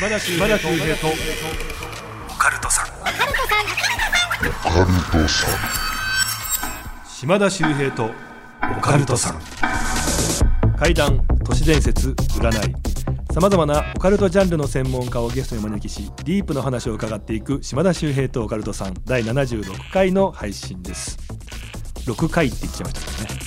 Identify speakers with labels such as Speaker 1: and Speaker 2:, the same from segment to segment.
Speaker 1: 島田秀平と。オカルトさん。島田秀平と。オカルトさん。怪談都市伝説占い。さまざまなオカルトジャンルの専門家をゲストにお招きしディープの話を伺っていく島田秀平とオカルトさん。第76回の配信です。6回って言っちゃいましたからね。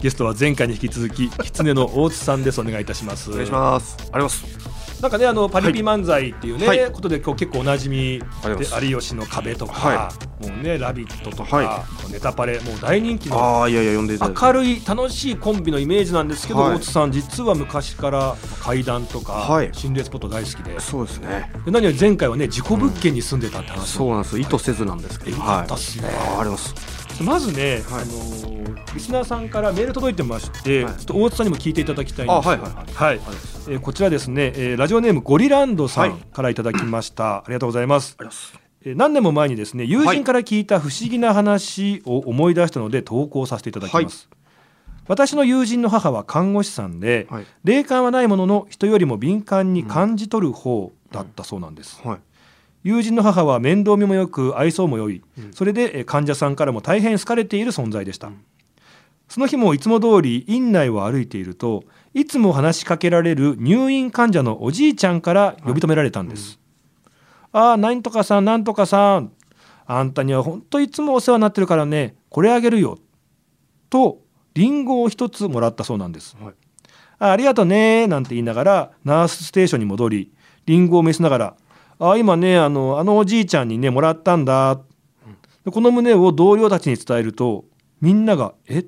Speaker 1: ゲストは前回に引き続き狐の大津さんです。お願いいたします。
Speaker 2: お願いします。ありがとうございます。
Speaker 1: なんかねあのパリピ漫才っていうね、
Speaker 2: はい
Speaker 1: ことでこう結構おなじみで有吉の壁とか、
Speaker 2: は
Speaker 1: もうねラビットとか、
Speaker 2: は
Speaker 1: ネタパレもう大人気の
Speaker 2: ああ、いやいや、呼んで。
Speaker 1: 明るい楽しいコンビのイメージなんですけど、
Speaker 2: はい
Speaker 1: 大津さん実は昔から怪談とか、
Speaker 2: はい
Speaker 1: 心霊スポット大好きで
Speaker 2: そうですね。
Speaker 1: で何より前回はね事故物件に住んでたって話
Speaker 2: そうなんです。意図せずなんですけど。
Speaker 1: えよかったっすね
Speaker 2: はい。あります。
Speaker 1: まずね、
Speaker 2: はい。
Speaker 1: あのーリスナーさんからメール届いてまして、
Speaker 2: はい。
Speaker 1: ちょっと大津さんにも聞いていただきたいんです。
Speaker 2: あはいはい
Speaker 1: はい。えーこちらですね、えーラジオネームゴリランドさ
Speaker 2: はい。
Speaker 1: んからいただきました、ありがとうございます。
Speaker 2: ありがとうございます。
Speaker 1: えー何年も前にですね友人から聞いた不思議な話を思い出したので投稿させていただきます、私の友人の母は看護師さんで、
Speaker 2: はい。
Speaker 1: 霊感はないものの人よりも敏感に感じ取る方だったそうなんです、
Speaker 2: はい。
Speaker 1: 友人の母は面倒見もよく愛想も良い、
Speaker 2: うん。
Speaker 1: それでえー患者さんからも大変好かれている存在でした、その日もいつも通り院内を歩いているといつも話しかけられる入院患者のおじいちゃんから呼び止められたんです、ああなんとかさんなんとかさん。あんたには本当いつもお世話になってるからね。これあげるよ。とリンゴを一つもらったそうなんです、
Speaker 2: はい。
Speaker 1: あありがとうねなんて言いながらナースステーションに戻りリンゴを召しながら「あ今ねあのあのおじいちゃんにねもらったんだ」でこの旨を同僚たちに伝えるとみんなが「え？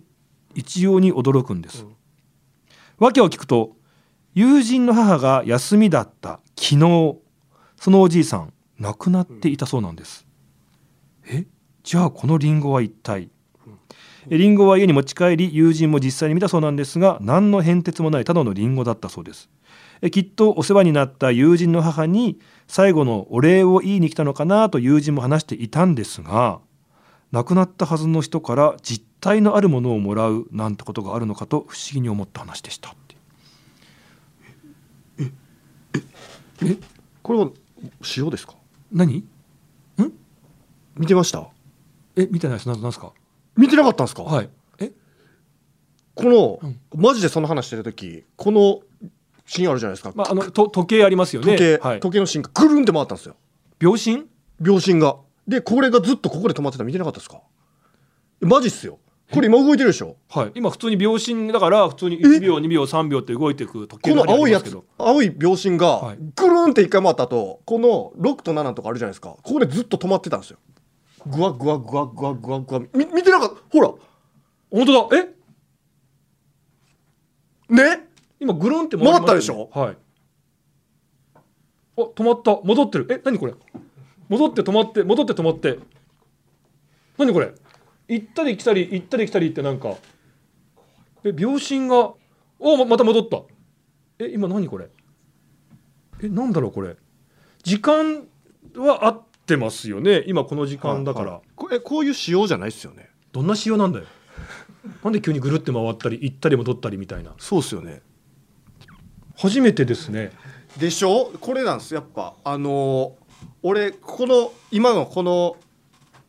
Speaker 1: 一様に驚くんです。訳を聞くと友人の母が休みだった昨日そのおじいさん亡くなっていたそうなんです。え？じゃあこのリンゴは一体？えリンゴは家に持ち帰り友人も実際に見たそうなんですが何の変哲もないただのリンゴだったそうです。えきっとお世話になった友人の母に最後のお礼を言いに来たのかなと友人も話していたんですが亡くなったはずの人から実体のあるものをもらうなんてことがあるのかと不思議に思った話でしたって。
Speaker 2: これは塩ですか？
Speaker 1: 何？
Speaker 2: 見てました？
Speaker 1: え見てないです。ななんすか？
Speaker 2: 見てなかったんですか？
Speaker 1: はい。え？
Speaker 2: この、
Speaker 1: うん。
Speaker 2: マジでその話してる時、このシーンあるじゃないですか。
Speaker 1: まああのと時計ありますよね
Speaker 2: 時計、
Speaker 1: はい、
Speaker 2: 時計のシーンがぐるんって回ったんですよ。
Speaker 1: 秒針？
Speaker 2: 秒針が。で、これがずっとここで止まってたの見てなかったですか？えマジっすよ。これ今動いてるでしょ？
Speaker 1: はい、今普通に秒針だから普通に1秒2秒3秒って動いていく時計
Speaker 2: この青いやつ青い秒針が
Speaker 1: はい
Speaker 2: ぐるんって一回回った後、この6と7とかあるじゃないですか。ここでずっと止まってたんですよ。ぐわぐわぐわぐわぐわぐわ。み見てなかった。ほら。
Speaker 1: 本当だえ？
Speaker 2: ね？
Speaker 1: 今ぐるんって回りま
Speaker 2: 回ったでしょ？
Speaker 1: はい。あ止まった。戻ってる。え何これ？戻って止まって戻って止まって。何これ？行ったり来たり行ったり来たりってなんか。え秒針がおままた戻った。え今何これ？えなんだろうこれ。時間は合ってますよね。今この時間だから、
Speaker 2: はいはえこういう仕様じゃないですよね。
Speaker 1: どんな仕様なんだよ。なんで急にぐるって回ったり行ったり戻ったりみたいな。
Speaker 2: そうっすよね。
Speaker 1: 初めてですね。
Speaker 2: でしょ？これなんです。やっぱあのー俺この今のこの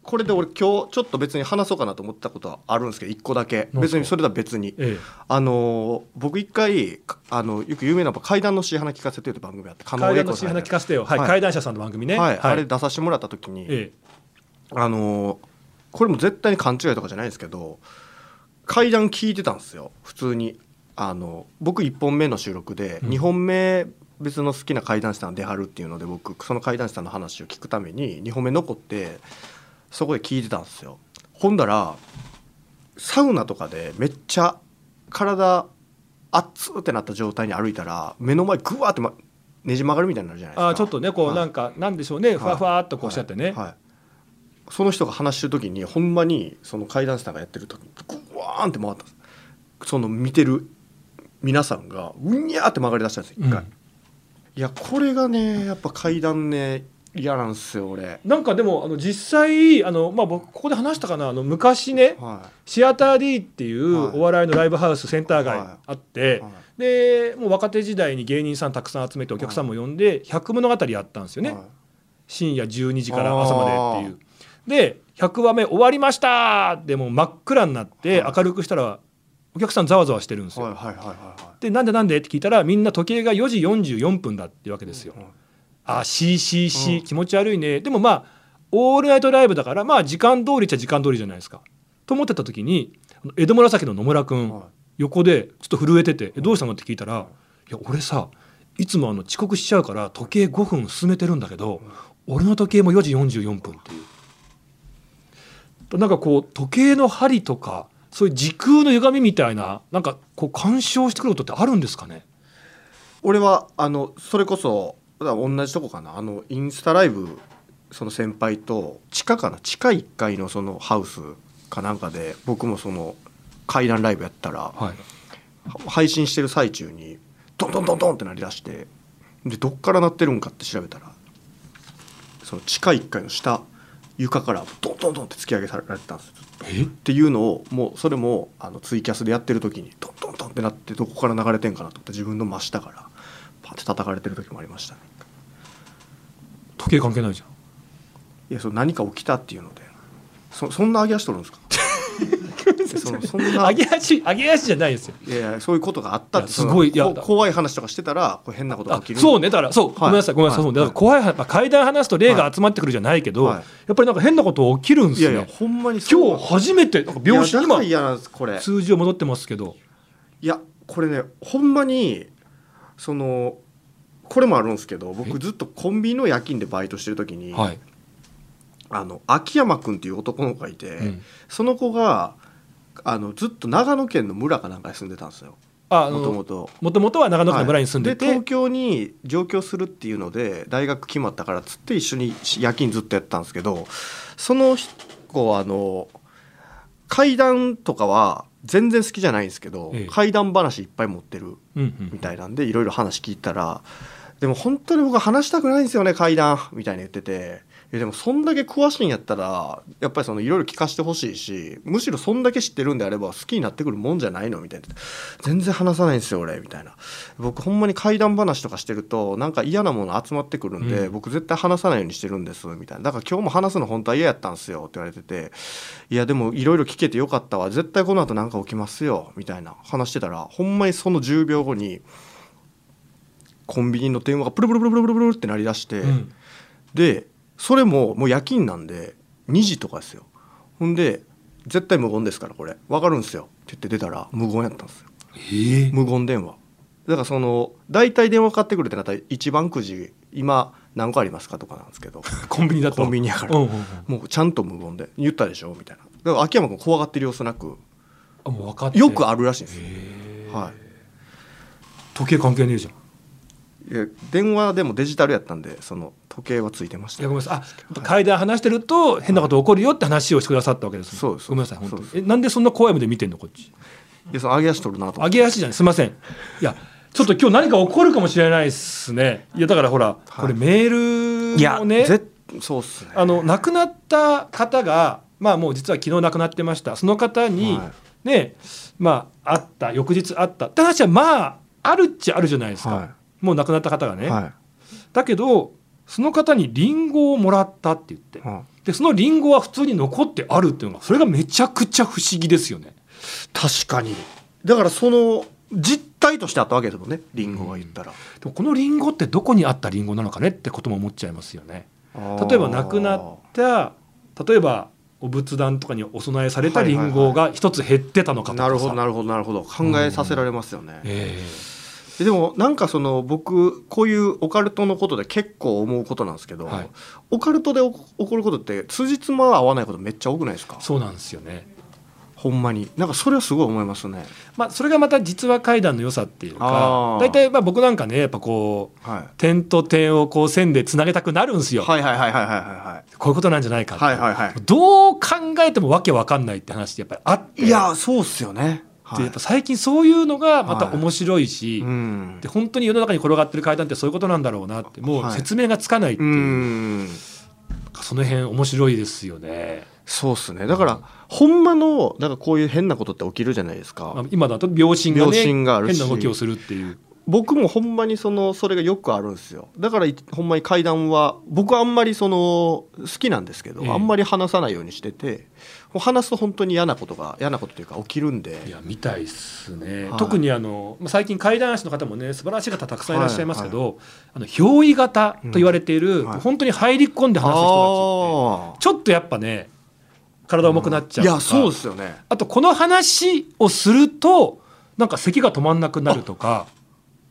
Speaker 2: これで俺今日ちょっと別に話そうかなと思ったことはあるんですけど一個だけ。別にそれとは別に。
Speaker 1: ええ。
Speaker 2: あのー僕一回かあのよく有名な怪談の詩花聞かせてるって番組あって狩野
Speaker 1: 階
Speaker 2: 英孝さん
Speaker 1: 段の詩花聞かせてよ。はい、
Speaker 2: はい。
Speaker 1: 怪談社さんの番組ね。
Speaker 2: はい、あれ出させてもらった時に、
Speaker 1: え
Speaker 2: あのーこれも絶対に勘違いとかじゃないですけど怪談聞いてたんですよ。普通にあの僕1本目の収録で、
Speaker 1: うん。
Speaker 2: 2本目別の好きな怪談師さん出はるっていうので僕その怪談師さんの話を聞くために2本目残ってそこで聞いてたんですよ。ほんだらサウナとかでめっちゃ体熱ってなった状態に歩いたら目の前グワーって、ま、ねじ曲がるみたいになるじゃないですか。
Speaker 1: あーちょっとねこう
Speaker 2: はい。
Speaker 1: なんか、なんでしょうね。ふわふわっとこうしちゃってね、
Speaker 2: はい。はい。その人が話してる時にほんまにその怪談師さんがやってる時にグワーンって回ったその見てる皆さんがうにゃーって曲がり出したんですよ一回、
Speaker 1: うん
Speaker 2: いやこれがねやっぱ怪談ね嫌なんですよ俺。
Speaker 1: なんかでもあの実際あの、まあ、僕ここで話したかなあの昔ね
Speaker 2: は
Speaker 1: シアター D っていう
Speaker 2: はい。
Speaker 1: お笑いのライブハウスセンター街
Speaker 2: はい。
Speaker 1: あって、
Speaker 2: い、はい。
Speaker 1: でもう若手時代に芸人さんたくさん集めてお客さんも呼んで100物語やったんですよね、
Speaker 2: はい。
Speaker 1: 深夜12時から朝までっていう。で100話目終わりましたでもう真っ暗になって
Speaker 2: はい。
Speaker 1: 明るくしたらお客さんざわざわしてるんですよ。でなんでなんでって聞いたらみんな時計が4時44分だっていうわけですよ。
Speaker 2: いはい
Speaker 1: あ CCC、
Speaker 2: うん
Speaker 1: 気持ち悪いねでもまあオールナイトライブだからまあ時間通りっちゃ時間通りじゃないですか。と思ってた時に江戸紫の野村君、
Speaker 2: はい
Speaker 1: 横でちょっと震えてて「えどうしたの?」って聞いたら「いや俺さいつもあの遅刻しちゃうから時計5分進めてるんだけど、俺の時計も4時44分」っていう。なんかこう時計の針とかそういう時空の歪みみたいななんかこう干渉してくることってあるんですかね？
Speaker 2: 俺はあのそれこそ同じとこかな。あのインスタライブその先輩と地下かな？地下1階のそのハウスかなんかで僕もその階段ライブやったら
Speaker 1: はい。
Speaker 2: 配信してる最中にドンドンドンドンって鳴り出してでどっから鳴ってるんかって調べたらその地下1階の下床からドンドンドンって突き上げされてたんです。っていうのをもうそれもあのツイキャスでやってる時にドンドンドンってなってどこから流れてんかなと思って自分の真下からパッて叩かれてる時もありましたね。
Speaker 1: 時計関係ないじゃん。
Speaker 2: いやその何か起きたっていうのでそそんな上げ足取るんですか？そのそんな
Speaker 1: 上げ足上げ足じゃないですよ。
Speaker 2: いやいやそういうことがあったって
Speaker 1: すごいいや
Speaker 2: 怖い話とかしてたらこれ変なことが
Speaker 1: あ
Speaker 2: 起きる
Speaker 1: そうね。だからそう、ごめんなさいごめんなさい、
Speaker 2: はい。
Speaker 1: だから怖い。話、まあ、階段話すと霊が集まってくるじゃないけど、
Speaker 2: はい。
Speaker 1: やっぱりなんか変なこと起きるんですね。
Speaker 2: い。やいやほんまに
Speaker 1: 今日初めてなんか病室今
Speaker 2: これ
Speaker 1: 数字を戻ってますけど
Speaker 2: いやこれねほんまにそのこれもあるんですけど
Speaker 1: え？
Speaker 2: 僕ずっとコンビニの夜勤でバイトしてる時に、
Speaker 1: はい、
Speaker 2: あの秋山君っていう男の子がいて、
Speaker 1: うん。
Speaker 2: その子があのずっと長野県の村かなんかに住んでたんですよ。
Speaker 1: ああ
Speaker 2: もとも。
Speaker 1: もともとは長野県の村に住んでて、
Speaker 2: はい。東京に上京するっていうので大学決まったからっつって一緒に夜勤ずっとやってたんですけどその子はあの怪談とかは全然好きじゃないんですけど、
Speaker 1: ええ。
Speaker 2: 怪談話いっぱい持ってる
Speaker 1: うんうん
Speaker 2: みたいなんでいろいろ話聞いたらでも本当に僕は話したくないんですよね怪談みたいに言ってて。いやでもそんだけ詳しいんやったらやっぱりそのいろいろ聞かせてほしいしむしろそんだけ知ってるんであれば好きになってくるもんじゃないのみたいな。全然話さないんですよ俺みたいな。僕ほんまに怪談話とかしてるとなんか嫌なもの集まってくるんで、
Speaker 1: うん。
Speaker 2: 僕絶対話さないようにしてるんですみたいな。だから今日も話すの本当は嫌やったんですよって言われてていやでもいろいろ聞けてよかったわ。絶対この後なんか起きますよみたいな。話してたらほんまにその10秒後にコンビニの電話がプルプルプルプルプルプルって鳴り出して、
Speaker 1: うん。
Speaker 2: でそれももう夜勤なんで2時とかですよ。ほんで絶対無言ですからこれ。分かるんですよ。って言って出たら無言やったんですよ。
Speaker 1: ええ。
Speaker 2: 無言電話。だからその大体電話かかってくるってなったら一番くじ今何個ありますかとかなんですけど。
Speaker 1: コンビニだと。
Speaker 2: コンビニやから。
Speaker 1: うんうんうん。
Speaker 2: もうちゃんと無言で言ったでしょみたいな。だから秋山君怖がってる様子なく
Speaker 1: あもう分かって。
Speaker 2: よくあるらしいんですよ、は
Speaker 1: 時計関係ねえじゃん。
Speaker 2: い、いや電話でもデジタルやったんでその時計はついてました
Speaker 1: いやごめんなさい。あ階段話してると変なこと起こるよって話をしてくださったわけですね。
Speaker 2: そうです
Speaker 1: ごめんなさい本当えなんでそんな怖い目で見てんのこっち？
Speaker 2: いやその上げ足取るなと
Speaker 1: 上げ足じゃないすいません。いやちょっと今日何か起こるかもしれないですね。いやだからほら、これメールをね
Speaker 2: ぜそうっすね。
Speaker 1: あの亡くなった方がまあもう実は昨日亡くなってました。その方に、
Speaker 2: はい。
Speaker 1: ねまあ会った翌日会った。って話はまああるっちゃあるじゃないですか、
Speaker 2: は
Speaker 1: もう亡くなった方がね、
Speaker 2: は
Speaker 1: だけどその方にリンゴをもらったって言って。
Speaker 2: い、は
Speaker 1: でそのリンゴは普通に残ってあるっていうのがそれがめちゃくちゃ不思議ですよね。
Speaker 2: い、確かに。だからその実態としてあったわけですもんねリンゴが言ったら、
Speaker 1: でもこのリンゴってどこにあったリンゴなのかねってことも思っちゃいますよね。例えば亡くなった例えばお仏壇とかにお供えされたリンゴが一つ減ってたのかとかさ。
Speaker 2: なるほどなるほどなるほど。考えさせられますよね、
Speaker 1: え
Speaker 2: でもなんかその僕こういうオカルトのことで結構思うことなんですけど、
Speaker 1: はい。
Speaker 2: オカルトで起こることって辻褄は合わないことめっちゃ多くないですか？
Speaker 1: えそうなんですよね。
Speaker 2: ほんまに。なんかそれはすごい思いますね。
Speaker 1: まあそれがまた実話怪談の良さっていう
Speaker 2: あ
Speaker 1: か
Speaker 2: ー。
Speaker 1: 大体まあ僕なんかねやっぱこう
Speaker 2: はい。
Speaker 1: 点と点をこう線でつなげたくなるんですよ。
Speaker 2: はいはいはいはいはいは
Speaker 1: こういうことなんじゃないか
Speaker 2: はいはいはい。
Speaker 1: どう考えてもわけわかんないって話ってやっぱりあって。
Speaker 2: いやそうっすよね
Speaker 1: でやっぱ最近そういうのがまた面白いし、
Speaker 2: うん。
Speaker 1: で本当に世の中に転がってる階段ってそういうことなんだろうなってもう説明がつかないっていう、
Speaker 2: うん。
Speaker 1: その辺面白いですよね。
Speaker 2: そうっすね。だからほんまのだからこういう変なことって起きるじゃないですか、
Speaker 1: まあ今だと秒針がね
Speaker 2: 秒針があるし。
Speaker 1: 変な動きをするっていう。
Speaker 2: 僕もほんまにそのそれがよくあるんですよ。だからいほんまに階段は僕はあんまりその好きなんですけど、
Speaker 1: ええ。
Speaker 2: あんまり話さないようにしてて話すと本当に嫌なことが嫌なことというか起きるんで。
Speaker 1: いや見たいっすね、
Speaker 2: はい。
Speaker 1: 特にあのまあ最近怪談師の方もね素晴らしい方たくさんいらっしゃいますけど、あの憑依型と言われている、
Speaker 2: うんはい。
Speaker 1: 本当に入り込んで話す人たちってちょっとやっぱね体重くなっちゃうとか、
Speaker 2: いやそうですよね。
Speaker 1: あとこの話をするとなんか咳が止まんなくなるとか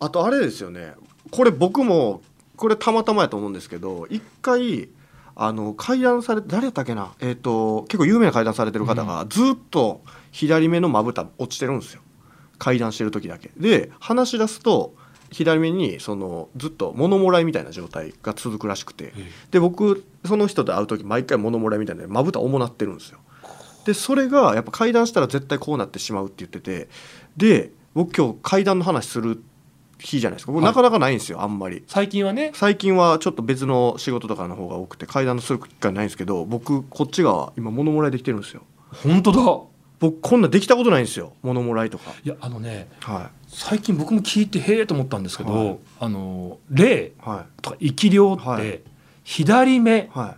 Speaker 2: あとあれですよね。これ僕もこれたまたまやと思うんですけど一回あの階段され誰やったっけな？えっ、と結構有名な階段されてる方がずっと左目のまぶた落ちてるんですよ。階段してる時だけ。で話し出すと左目にそのずっと物もらいみたいな状態が続くらしくて。で僕その人と会う時毎回物もらいみたいなまぶた重なってるんですよ。でそれがやっぱ階段したら絶対こうなってしまうって言ってて。で僕今日階段の話する日じゃないですか。なかなかないんですよ、あんまり。
Speaker 1: 最近はね。
Speaker 2: 最近はちょっと別の仕事とかの方が多くて階段のする機会ないんですけど僕こっちが今物もらいできてるんですよ。
Speaker 1: 本当だ。
Speaker 2: 僕こんなできたことないんですよ物もらいとか。
Speaker 1: いやあのね
Speaker 2: は
Speaker 1: 最近僕も聞いてへえと思ったんですけど、
Speaker 2: はい。
Speaker 1: あの霊
Speaker 2: い。は
Speaker 1: とか生き量って、
Speaker 2: はい。
Speaker 1: 左目
Speaker 2: いは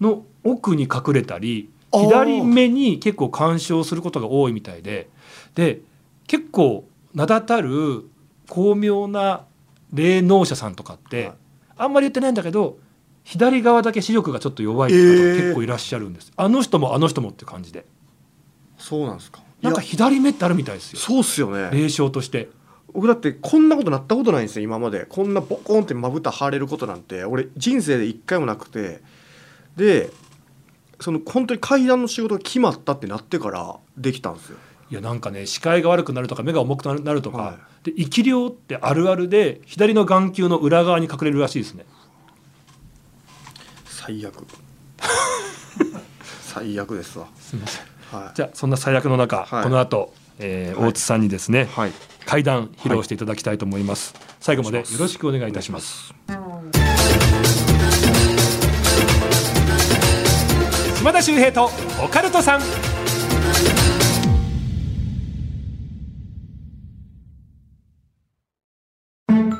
Speaker 2: い。
Speaker 1: の奥に隠れたり左目に結構干渉することが多いみたいでで結構名だたる巧妙な霊能者さんとかって、
Speaker 2: はい。
Speaker 1: あんまり言ってないんだけど左側だけ視力がちょっと弱い方
Speaker 2: えー。
Speaker 1: 結構いらっしゃるんです、あの人もあの人もって感じで。
Speaker 2: そうなんですか。
Speaker 1: なんか左目ってあるみたいですよ。
Speaker 2: そうっすよね。
Speaker 1: 霊障として。
Speaker 2: 僕だってこんなことなったことないんですよ今まで。こんなボコンってまぶた腫れることなんて俺人生で一回もなくて。でその本当に階段の仕事が決まったってなってからできたんですよ。
Speaker 1: いやなんかね視界が悪くなるとか目が重くなるとか、
Speaker 2: は
Speaker 1: で生き量ってあるあるで左の眼球の裏側に隠れるらしいですね。
Speaker 2: 最悪。最悪ですわ。
Speaker 1: すみません。
Speaker 2: は
Speaker 1: じゃあそんな最悪の中、
Speaker 2: はい。
Speaker 1: この後、えー
Speaker 2: はい。
Speaker 1: 大津さんにですね、
Speaker 2: いはい。
Speaker 1: 階段披露していただきたいと思います、最後までよろしくお願いいたします。島田秀平とオカルトさん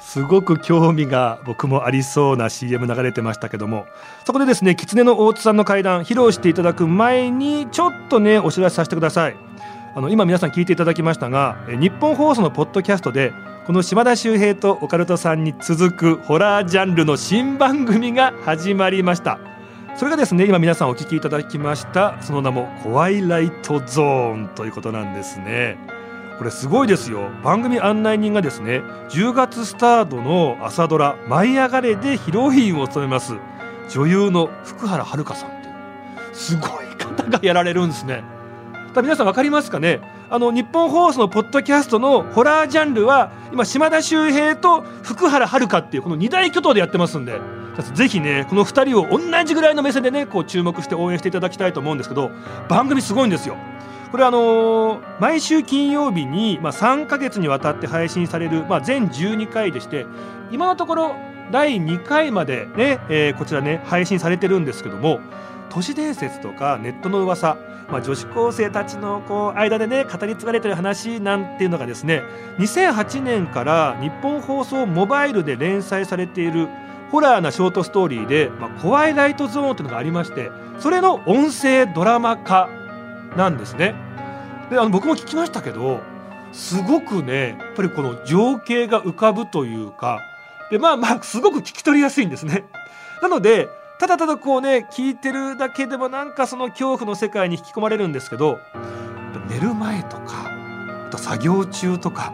Speaker 1: すごく興味が僕もありそうな CM 流れてましたけどもそこでですね狐の大津さんの階段披露していただく前にちょっとねお知らせさせてください。あの今皆さん聞いていただきましたが日本放送のポッドキャストでこの島田秀平とオカルトさんに続くホラージャンルの新番組が始まりました。それがですね今皆さんお聞きいただきましたその名も「怖いライトゾーン」ということなんですね。これすごいですよ。番組案内人がですね10月スタートの朝ドラ「舞い上がれ」でヒロインを務めます女優の福原遥さんっていうすごい方がやられるんですね。だ皆さん分かりますかね？あの日本放送のポッドキャストのホラージャンルは今島田秀平と福原遥っていうこの二大巨頭でやってますんでぜひねこの2人を同じぐらいの目線でねこう注目して応援していただきたいと思うんですけど番組すごいんですよ。これあのー毎週金曜日に、まあ、3ヶ月にわたって配信される、まあ、全12回でして今のところ第2回までね、えーこちらね配信されてるんですけども都市伝説とかネットの噂、まあ、女子高生たちのこう間でね語り継がれてる話なんていうのがですね2008年から日本放送モバイルで連載されているホラーなショートストーリーで「まあ、怖いライトゾーン」っていうのがありましてそれの音声ドラマ化なんですね。であの僕も聞きましたけどすごくねやっぱりこの情景が浮かぶというかでまあまあすごく聞き取りやすいんですね。なのでただただこうね聞いてるだけでもなんかその恐怖の世界に引き込まれるんですけど寝る前とかあと作業中とか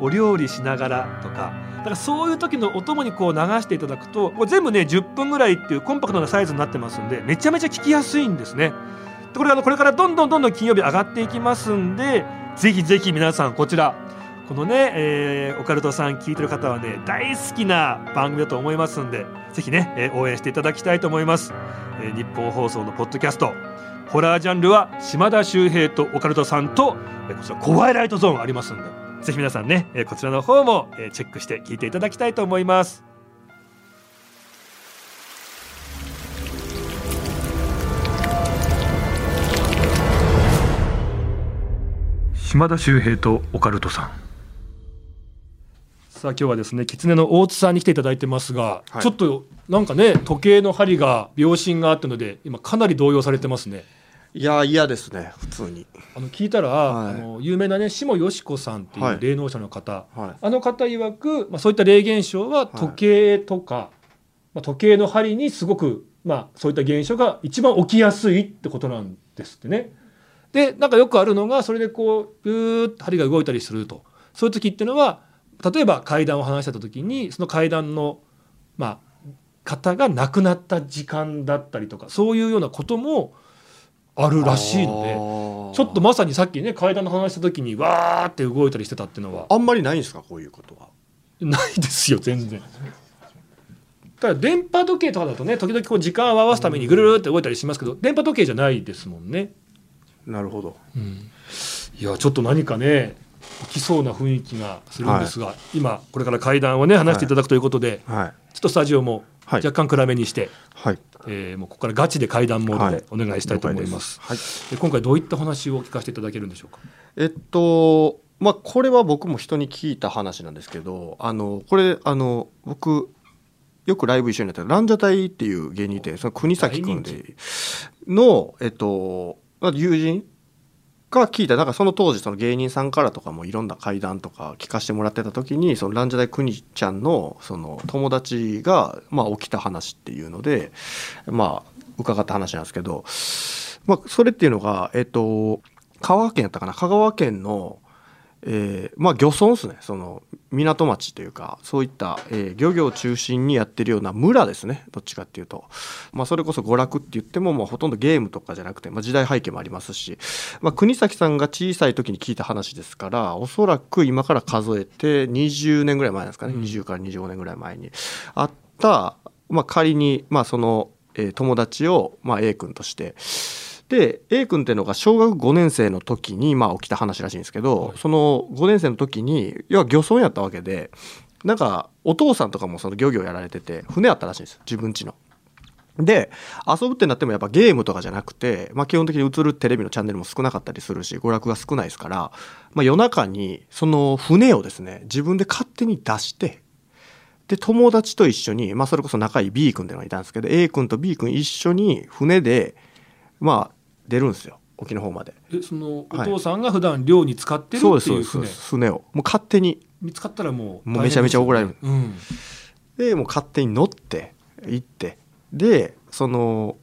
Speaker 1: お料理しながらとかだからそういう時のお供にこう流していただくとこれ全部ね10分ぐらいっていうコンパクトなサイズになってますんでめちゃめちゃ聞きやすいんですね。でこれあのこれからどんどんどんどん金曜日上がっていきますんでぜひぜひ皆さんこちらこのね、えー、オカルトさん聞いてる方はね大好きな番組だと思いますんでぜひね、えー、応援していただきたいと思います、えー、日本放送のポッドキャストホラージャンルは島田秀平とオカルトさんと、えー、こちらコワイライトゾーンありますんでぜひ皆さんね、えー、こちらの方も、えー、チェックして聞いていただきたいと思います。島田秀平とオカルトさん。さあ今日はですね狐の大津さんに来ていただいてますが、はい、ちょっとなんかね時計の針が秒針があったので今かなり動揺されてますね。
Speaker 2: いや嫌ですね普通に。
Speaker 1: あの聞いたら、はい、あの有名なね下よし子さんっていう霊能者の方、はい、あの方曰く、まあ、そういった霊現象は時計とか、まあ、時計の針にすごく、まあ、そういった現象が一番起きやすいってことなんですってね。でなんかよくあるのがそれでこうビューッと針が動いたりするとそういう時っていうのは例えば階段を話してた時にその階段のまあ方が亡くなった時間だったりとかそういうようなこともあるらしいのでちょっとまさにさっきね階段の話した時にわーって動いたりしてたっていうのは
Speaker 2: あんまりないんですかこういうことは？
Speaker 1: ないですよ全然。ただ電波時計とかだとね時々こう時間を合わすためにぐるるって動いたりしますけど電波時計じゃないですもんね。
Speaker 2: なるほど、
Speaker 1: うん、いやちょっと何かね起きそうな雰囲気がするんですが、はい、今これから会談をね話していただくということで、はい、ちょっとスタジオも若干暗めにして、はい、えー、もうここからガチで会談モードでお願いしたいと思います。はい、で今回どういった話を聞かせていただけるんでしょうか？
Speaker 2: えっとまあこれは僕も人に聞いた話なんですけど、あのこれあの僕よくライブ一緒になったランジャタイっていう芸人でその国崎君でのえっと友人が聞いたなんかその当時その芸人さんからとかもいろんな会談とか聞かせてもらってた時にそのランジャダイ国ちゃんのその友達がまあ起きた話っていうのでまあ伺った話なんですけど、まあ、それっていうのがえっと香川県やったかな？香川県のえー、まあ漁村ですね。その港町というかそういった、えー、漁業を中心にやってるような村ですね。どっちかっていうと、まあ、それこそ娯楽って言っても、まあ、ほとんどゲームとかじゃなくて、まあ、時代背景もありますし、まあ、国崎さんが小さい時に聞いた話ですからおそらく今から数えて20年ぐらい前ですかね、うん、20から25年ぐらい前に。あった、まあ、仮に、まあ、その、えー、友達を、まあ、A 君として。で A 君っていうのが小学5年生の時にまあ起きた話らしいんですけど、はい、その5年生の時に要は漁村やったわけでなんかお父さんとかもその漁業やられてて船あったらしいんです自分家の。で遊ぶってなってもやっぱゲームとかじゃなくて、まあ、基本的に映るテレビのチャンネルも少なかったりするし娯楽が少ないですから、まあ、夜中にその船をですね自分で勝手に出してで友達と一緒に、まあ、それこそ仲いい B 君っていうのがいたんですけど A 君と B 君一緒に船でまあ出るんですよ沖の方まで。
Speaker 1: えそのお父さんが普段漁に使ってるっていう船、はい、
Speaker 2: 船をもう勝手に
Speaker 1: 見つかったらも
Speaker 2: うもうめちゃめちゃ怒られる、うん、でもう勝手に乗って行ってでその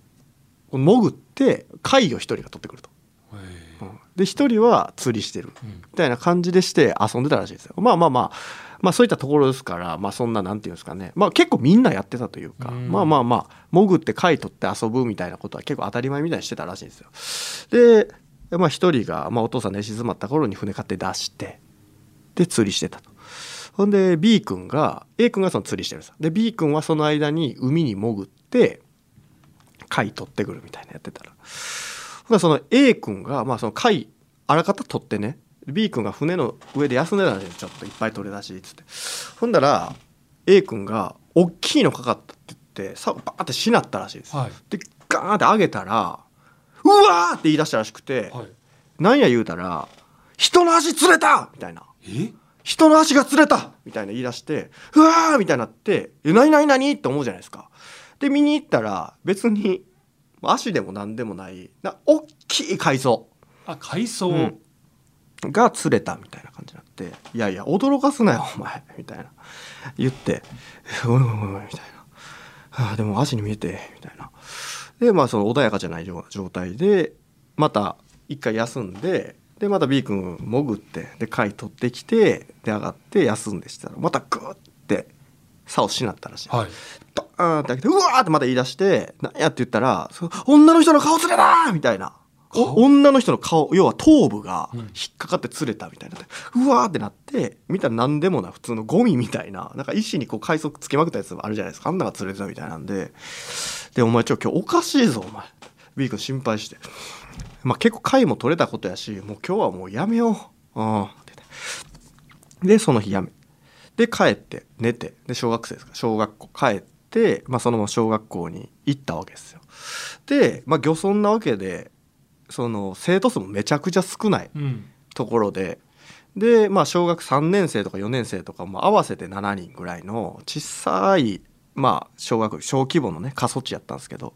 Speaker 2: 潜って貝を一人が取ってくると、うん、で一人は釣りしてる。みたいな感じでして遊んでたらしいですよ。まあまあまあまあそういったところですから、まあそんななんていうんですかね、まあ結構みんなやってたというか、まあまあまあ、潜って貝取って遊ぶみたいなことは結構当たり前みたいにしてたらしいんですよ。で、まあ一人が、まあお父さん寝静まった頃に船買って出して、で釣りしてたと。ほんで B 君が A 君がその釣りしてるんですで B 君はその間に海に潜って貝取ってくるみたいなやってたらその A 君がまあその貝あらかた取ってね B 君が船の上で休んでたんですよちょっといっぱい取れ出しっつってほんだら A 君が「大きいのかかった」って言ってさバーってしなったらしいです、はい、でガーンって上げたら「うわ!」って言い出したらしくて、はい、なんや言うたら「人の足釣れた!」みたいな「人の足が釣れた!」みたいな言い出して「うわー!」みたいになって「え何何何?」って思うじゃないですか。で見に行ったら別に足でも何でもないな大きい海藻
Speaker 1: あ海藻、うん
Speaker 2: が釣れたみたいな感じになって「いやいや驚かすなよお前」みたいな。言って「おいおいおい」みたいな「あでも足に見えて」みたいな。でまあその穏やかじゃない状態でまた一回休んででまた B 君潜ってで貝取ってきてで上がって休んでしたらまたグーって竿しなったらしい、
Speaker 1: はい。
Speaker 2: バーンって開けてうわーってまた言い出して何やって言ったらそ女の人の顔釣れたみたいな女の人の顔要は頭部が
Speaker 1: うん。
Speaker 2: 引っかかって釣れたみたいにな。って、うわーってなって見たら何でもな普通のゴミみたいななんか石にこう海藻つけまくったやつあるじゃないですか。あんなが釣れてたみたいなんで。でお前ちょ今日おかしいぞお前。B 君心配して。まあ結構貝も取れたことやしもう今日はもうやめよう。うん。でその日やめ。で帰って寝て。で小学生ですか。ら小学校帰って、まあ、そのまま小学校に行ったわけですよ。で、まあ、漁村なわけでその生徒数もめちゃくちゃ少ない
Speaker 1: うん。
Speaker 2: ところで。で、まあ、小学3年生とか4年生とかも合わせて7人ぐらいの小さい、まあ、小学小規模のね過疎地やったんですけど。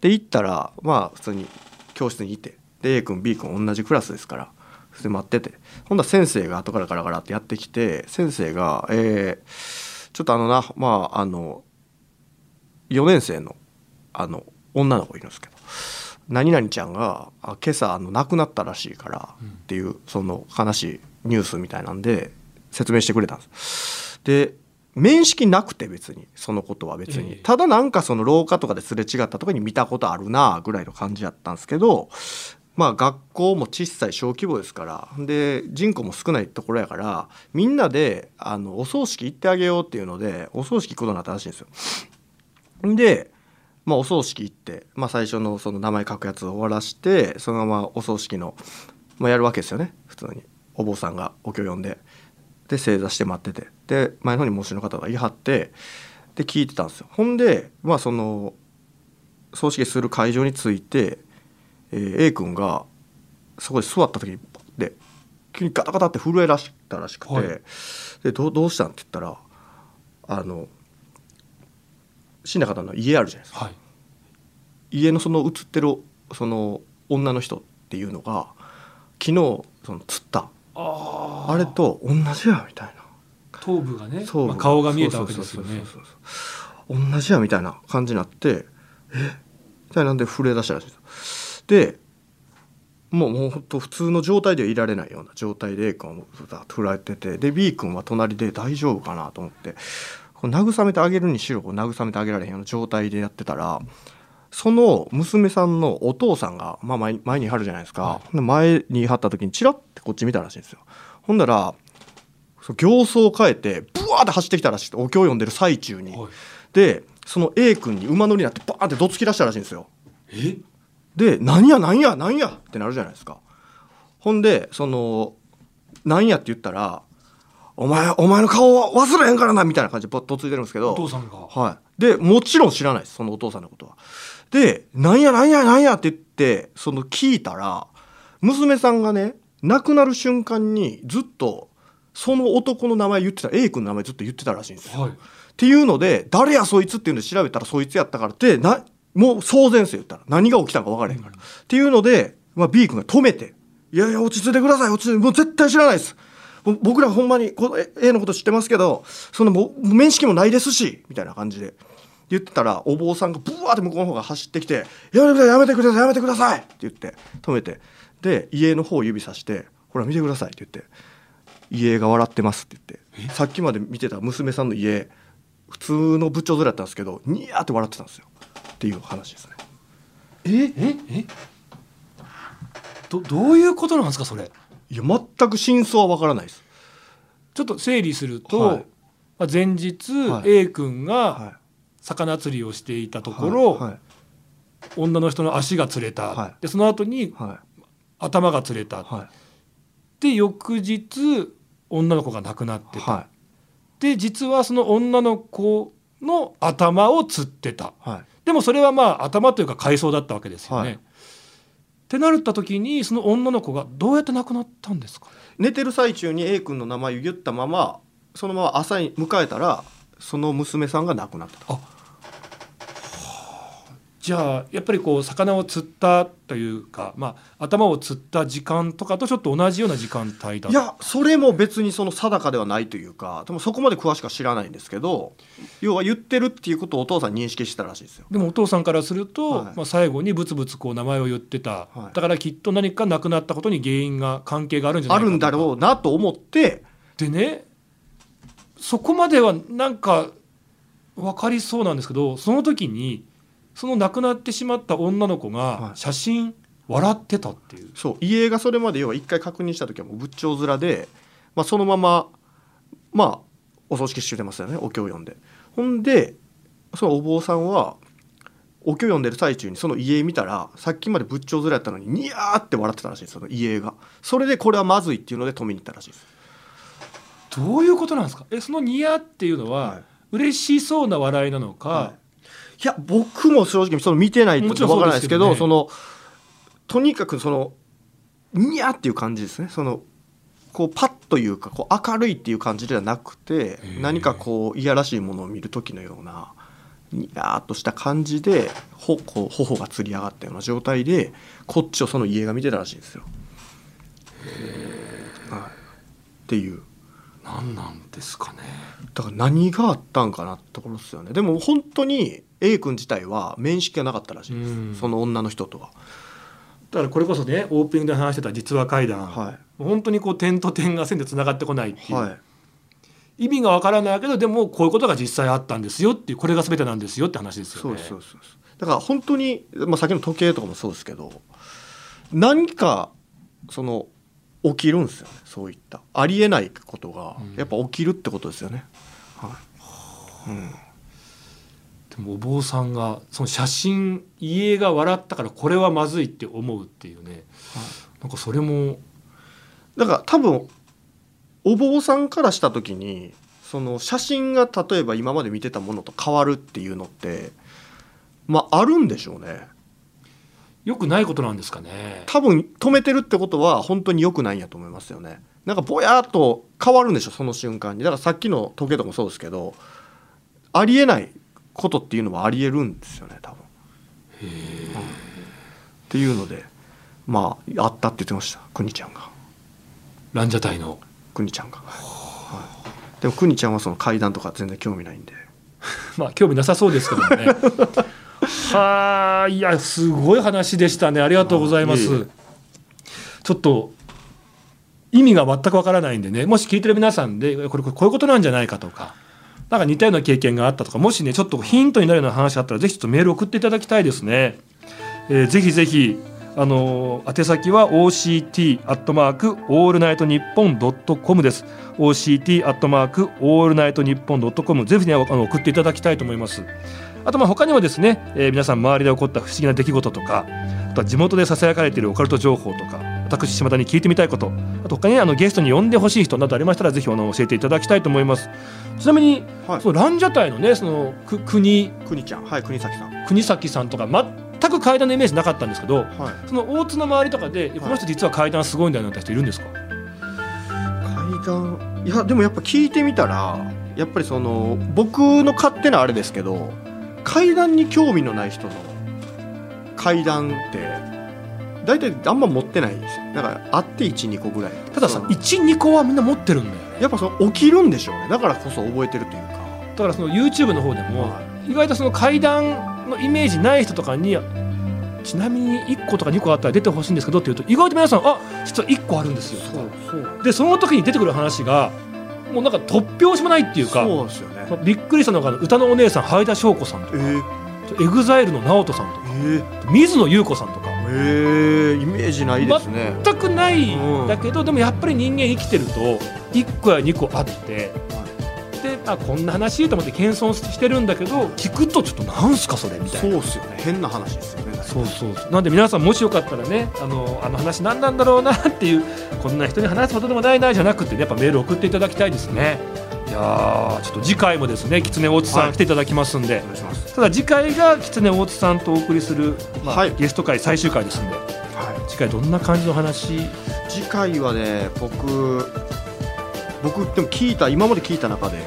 Speaker 2: で行ったらまあ普通に教室にいて。で A 君 B 君同じクラスですから。それで待ってて。ほんだら先生が後からガラガラってやってきて先生が「えーちょっとあのなまああの4年生のあの女の子いるんですけど何々ちゃんがあ今朝あの亡くなったらしいからっていうその悲しいニュースみたいなんで説明してくれたんです。で面識なくて別にそのことは別に、
Speaker 1: ええ
Speaker 2: ただなんかその廊下とかですれ違ったとかに見たことあるなぐらいの感じやったんですけどまあ学校も小さい小規模ですからで人口も少ないところやからみんなであのお葬式行ってあげようっていうのでお葬式行くことになったらしいんですよ。で、まあ、お葬式行って、まあ、最初のその名前書くやつを終わらしてそのままお葬式の、まあ、やるわけですよね。普通に。お坊さんがお経読んで。で正座して待ってて。で前の方に喪主の方が言い張ってで聞いてたんですよ。ほんでまあその葬式する会場に着いて、えー A 君がそこで座った時にポッて急にガタガタって震えらしたらしくて、
Speaker 1: はい。
Speaker 2: でどうどうしたんって言ったらあの死んだ方の家あるじゃないですか。
Speaker 1: はい。
Speaker 2: 家のその写ってるその女の人っていうのが昨日その釣った。
Speaker 1: あ
Speaker 2: あれと同じやみたいな。
Speaker 1: 頭部がね、
Speaker 2: そう。
Speaker 1: まあ、顔が見えたわけですよね。
Speaker 2: 同じやみたいな感じになってえ？みたいなんで震え出したらしいんです。よでもうもうほんと普通の状態ではいられないような状態で A 君はもうザッと振られててで B 君は隣で大丈夫かなと思ってこう慰めてあげるにしろこう慰めてあげられへんような状態でやってたらその娘さんのお父さんが、まあ、前に前にいはるじゃないですか、
Speaker 1: は
Speaker 2: で前にいはった時にチラッてこっち見たらしいんですよ。ほんだら形相を変えてブワーって走ってきたらしくてお経を読んでる最中に、
Speaker 1: はい。
Speaker 2: でその A 君に馬乗りになってバーンってどつき出したらしいんですよ。
Speaker 1: え？
Speaker 2: で「なんやなんやなんや」ってなるじゃないですか。ほんでその「なんや」って言ったら「お前お前の顔は忘れへんからな」みたいな感じでとついてるんですけど。
Speaker 1: お父さんが。
Speaker 2: はい、でもちろん知らないですそのお父さんのことは。で「なんやなんやなんや」って言ってその聞いたら娘さんがね亡くなる瞬間にずっとその男の名前言ってた A 君の名前ずっと言ってたらしいんですよ。
Speaker 1: はい。
Speaker 2: っていうので誰やそいつっていうので調べたらそいつやったからってなもう騒然ですよ言ったら。何が起きたんか分からへんから。っていうので、まあ、B 君が止めて「いやいや落ち着いてください落ち着いてもう絶対知らないです」僕らほんまにこの A のこと知ってますけどそんなもう面識もないですしみたいな感じで。言ってたらお坊さんがブワーって向こうの方が走ってきて「やめてくださいやめてくださいやめてください」って言って止めて。で家の方を指さして「ほら見てください」って言って「家が笑ってます」って言って。さっきまで見てた娘さんの家普通の部長面だったんですけどニヤーって笑ってたんですよ。っていう話ですね。
Speaker 1: え？え？え？どどういうことなんですかそれ？
Speaker 2: いや全く真相は分からないです。
Speaker 1: ちょっと整理すると、
Speaker 2: はい。
Speaker 1: まあ、前日、
Speaker 2: はい。
Speaker 1: A 君が
Speaker 2: は
Speaker 1: 魚釣りをしていたと
Speaker 2: い、
Speaker 1: ころ、
Speaker 2: はい。
Speaker 1: 女の人の足が釣れた、
Speaker 2: はい。
Speaker 1: でその後に
Speaker 2: は
Speaker 1: 頭が釣れた、で翌日女の子が亡くなってた、で実はその女の子の頭を釣ってた。でもそれはまあ頭というか海藻だったわけですよね。
Speaker 2: はい
Speaker 1: ってなった時にその女の子がどうやって亡くなったんですか？
Speaker 2: 寝てる最中に A 君の名前を言ったままそのまま朝に迎えたらその娘さんが亡くなったと
Speaker 1: じゃあやっぱりこう魚を釣ったというか、まあ、頭を釣った時間とかとちょっと同じような時間帯だ
Speaker 2: いやそれも別にその定かではないというかでもそこまで詳しくは知らないんですけど要は言ってるっていうことをお父さん認識してたらしいですよ。
Speaker 1: でもお父さんからすると、
Speaker 2: はい。
Speaker 1: まあ、最後にブツブツこう名前を言ってた、
Speaker 2: はい。
Speaker 1: だからきっと何か亡くなったことに原因が関係があるんじゃないか
Speaker 2: あるんだろうなと思って。
Speaker 1: でねそこまではなんか分かりそうなんですけどその時にその亡くなってしまった女の子
Speaker 2: はい。
Speaker 1: が写真笑ってたっていう、
Speaker 2: そう。家がそれまで要は一回確認した時はもう仏頂面で、まあ、そのまままあお葬式しててますよね。お経を読んで。ほんでそのお坊さんはお経読んでる最中にその家見たらさっきまで仏頂面やったのにニヤーって笑ってたらしいですその家が。それでこれはまずいっていうので止めに行ったらしいです。
Speaker 1: どういうことなんですか？えそのニヤっていうのは、
Speaker 2: はい。
Speaker 1: 嬉しそうな笑いなのか、
Speaker 2: はい、いや僕も正直その見てないとわからないですけど
Speaker 1: そうですけどね。
Speaker 2: そのとにかくそのニヤっていう感じですね。そのこうパッというかこう明るいっていう感じではなくて
Speaker 1: ー
Speaker 2: 何かこういやらしいものを見る時のようなニヤーっとした感じでほこう頬がつり上がったような状態でこっちをその家が見てたらしいんですよ。はい、っていう
Speaker 1: 何なんですかね。
Speaker 2: だから何があったんかなってところですよね。でも本当に A 君自体は面識がなかったらしいです、
Speaker 1: うん。
Speaker 2: その女の人とは。
Speaker 1: だからこれこそねオープニングで話してた実話怪談、
Speaker 2: は
Speaker 1: 本当にこう点と点が線でつながってこないって
Speaker 2: い、
Speaker 1: いう、
Speaker 2: はい。
Speaker 1: 意味がわからないけどでもこういうことが実際あったんですよっていう。これが全てなんですよって話ですよね。
Speaker 2: そうですそうそうだから本当に、まあ、先の時計とかもそうですけど何かその起きるんですよねそういった。ありえないことが
Speaker 1: うん。
Speaker 2: やっぱ起きるってことですよね。はい。うん。
Speaker 1: でもお坊さんがその写真家が笑ったからこれはまずいって思うっていうね、なんかそれも
Speaker 2: だから多分お坊さんからした時にその写真が例えば今まで見てたものと変わるっていうのってまああるんでしょうね
Speaker 1: 良くないことなんですかね？
Speaker 2: 多分止めてるってことは本当に良くないんやと思いますよね。なんかぼやっと変わるんでしょその瞬間に。だからさっきの時計とかもそうですけどありえないことっていうのはありえるんですよね多分。うん。っていうのでまああったって言ってましたくにちゃんが。
Speaker 1: ランジャタイの？
Speaker 2: くにちゃんが、はい、でもくにちゃんはその階段とか全然興味ないんで。
Speaker 1: まあ興味なさそうですけどもね。はあいやすごい話でしたねありがとうございます。
Speaker 2: あいえいえ
Speaker 1: ちょっと意味が全くわからないんでねもし聞いてる皆さんでこれこういうことなんじゃないかとかなんか似たような経験があったとかもしねちょっとヒントになるような話があったらぜひちょっとメール送っていただきたいですね。えーぜひぜひあのー宛先は OCT アットマークオールナイトニッポンドットコムです。OCT アットマークオールナイトニッポンドットコムぜひねあの送っていただきたいと思います。あとまあ他にもですね、えー皆さん周りで起こった不思議な出来事とかあとは地元でささやかれているオカルト情報とか私島田に聞いてみたいことあと他にあのゲストに呼んでほしい人などありましたらぜひあの教えていただきたいと思います。ちなみに、
Speaker 2: はい。
Speaker 1: そのランジャタイのねそのく国
Speaker 2: くにちゃん。はい国崎さん。は
Speaker 1: 国崎さんとか全く階段のイメージなかったんですけど
Speaker 2: い。
Speaker 1: その大津の周りとかで、この人実は階段すごいんだよなんて人いるんですか？
Speaker 2: 階段いやでもやっぱ聞いてみたらやっぱりその僕の勝手なあれですけど階段に興味のない人の階段って大体あんま持ってないんですよ。だからあって12個ぐらい。
Speaker 1: たださ
Speaker 2: その
Speaker 1: 12個はみんな持ってるんだよね。
Speaker 2: やっぱその起きるんでしょうね。だからこそ覚えてるというか、
Speaker 1: だからその YouTube の方でも、
Speaker 2: は
Speaker 1: 意外とその階段のイメージない人とかにちなみに1個とか2個あったら出てほしいんですけどって言うと意外と皆さんあ実は1個あるんですよ
Speaker 2: そうそう。
Speaker 1: でその時に出てくる話がもうなんか突拍子もないっていうか。
Speaker 2: そうですよね
Speaker 1: びっくりしたのが歌のお姉さんはいだしょうこさんとか
Speaker 2: えー、
Speaker 1: エグザイルの NAOTO さんとか
Speaker 2: えー、
Speaker 1: 水野裕子さんとか。
Speaker 2: えー、イメージないですね。
Speaker 1: 全くない
Speaker 2: うん
Speaker 1: んだけど、でもやっぱり人間生きてると1個や2個あってであこんな話と思って謙遜してるんだけど聞くとちょっとなんすかそれみたいな。
Speaker 2: そうっすよね。変な話ですよね。
Speaker 1: そうそうなんで皆さんもしよかったらねあのあの話何なんだろうなっていうこんな人に話すほどでもないなじゃなくてねやっぱメール送っていただきたいですねいやーちょっと次回もですね狐大津さ
Speaker 2: はい。
Speaker 1: ん来ていただきますんで、ただ次回が狐大津さんとお送りする、まあ
Speaker 2: はい
Speaker 1: ゲスト会最終回ですんで。
Speaker 2: はい。
Speaker 1: 次回どんな感じの話？
Speaker 2: 次回はね僕僕でも聞いた今まで聞いた中で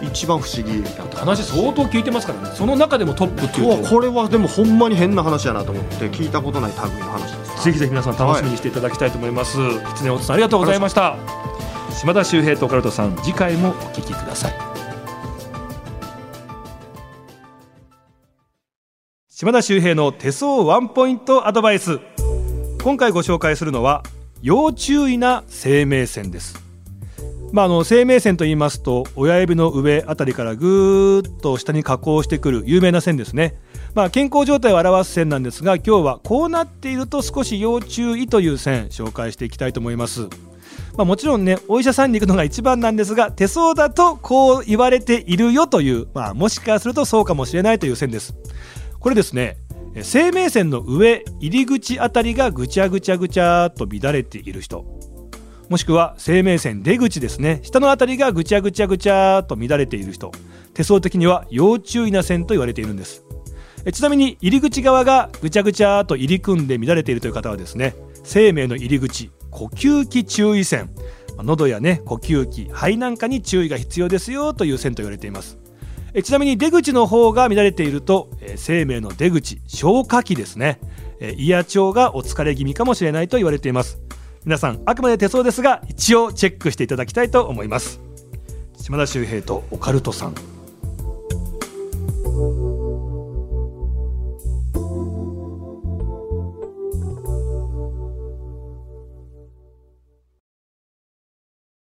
Speaker 2: 一番不思議
Speaker 1: 話相当聞いてますからね。その中でもトップっていうと。
Speaker 2: これはでもほんまに変な話やなと思って聞いたことない類の話です。
Speaker 1: ぜひぜひ皆さん楽しみにしていただきたいと思います、はい、狐音さんありがとうございました島田秀平とオカルトさん次回もお聞きください。島田秀平の手相ワンポイントアドバイス。今回ご紹介するのは要注意な生命線です。まあ、あの生命線と言いますと親指の上あたりからぐーっと下に下降してくる有名な線ですね、まあ、健康状態を表す線なんですが今日はこうなっていると少し要注意という線紹介していきたいと思います、まあ、もちろんねお医者さんに行くのが一番なんですが手相だとこう言われているよという、まあ、もしかするとそうかもしれないという線です。これですね生命線の上入り口あたりがぐちゃぐちゃぐちゃと乱れている人もしくは生命線出口ですね。下の辺りがぐちゃぐちゃぐちゃと乱れている人手相的には要注意な線と言われているんです。ちなみに入り口側がぐちゃぐちゃと入り組んで乱れているという方はですね生命の入り口呼吸器注意線。喉やね呼吸器肺なんかに注意が必要ですよという線と言われています。えちなみに出口の方が乱れているとえ生命の出口消化器ですね。え胃や腸がお疲れ気味かもしれないと言われています。皆さんあくまで手相ですが一応チェックしていただきたいと思います。島田秀平とオカルトさん。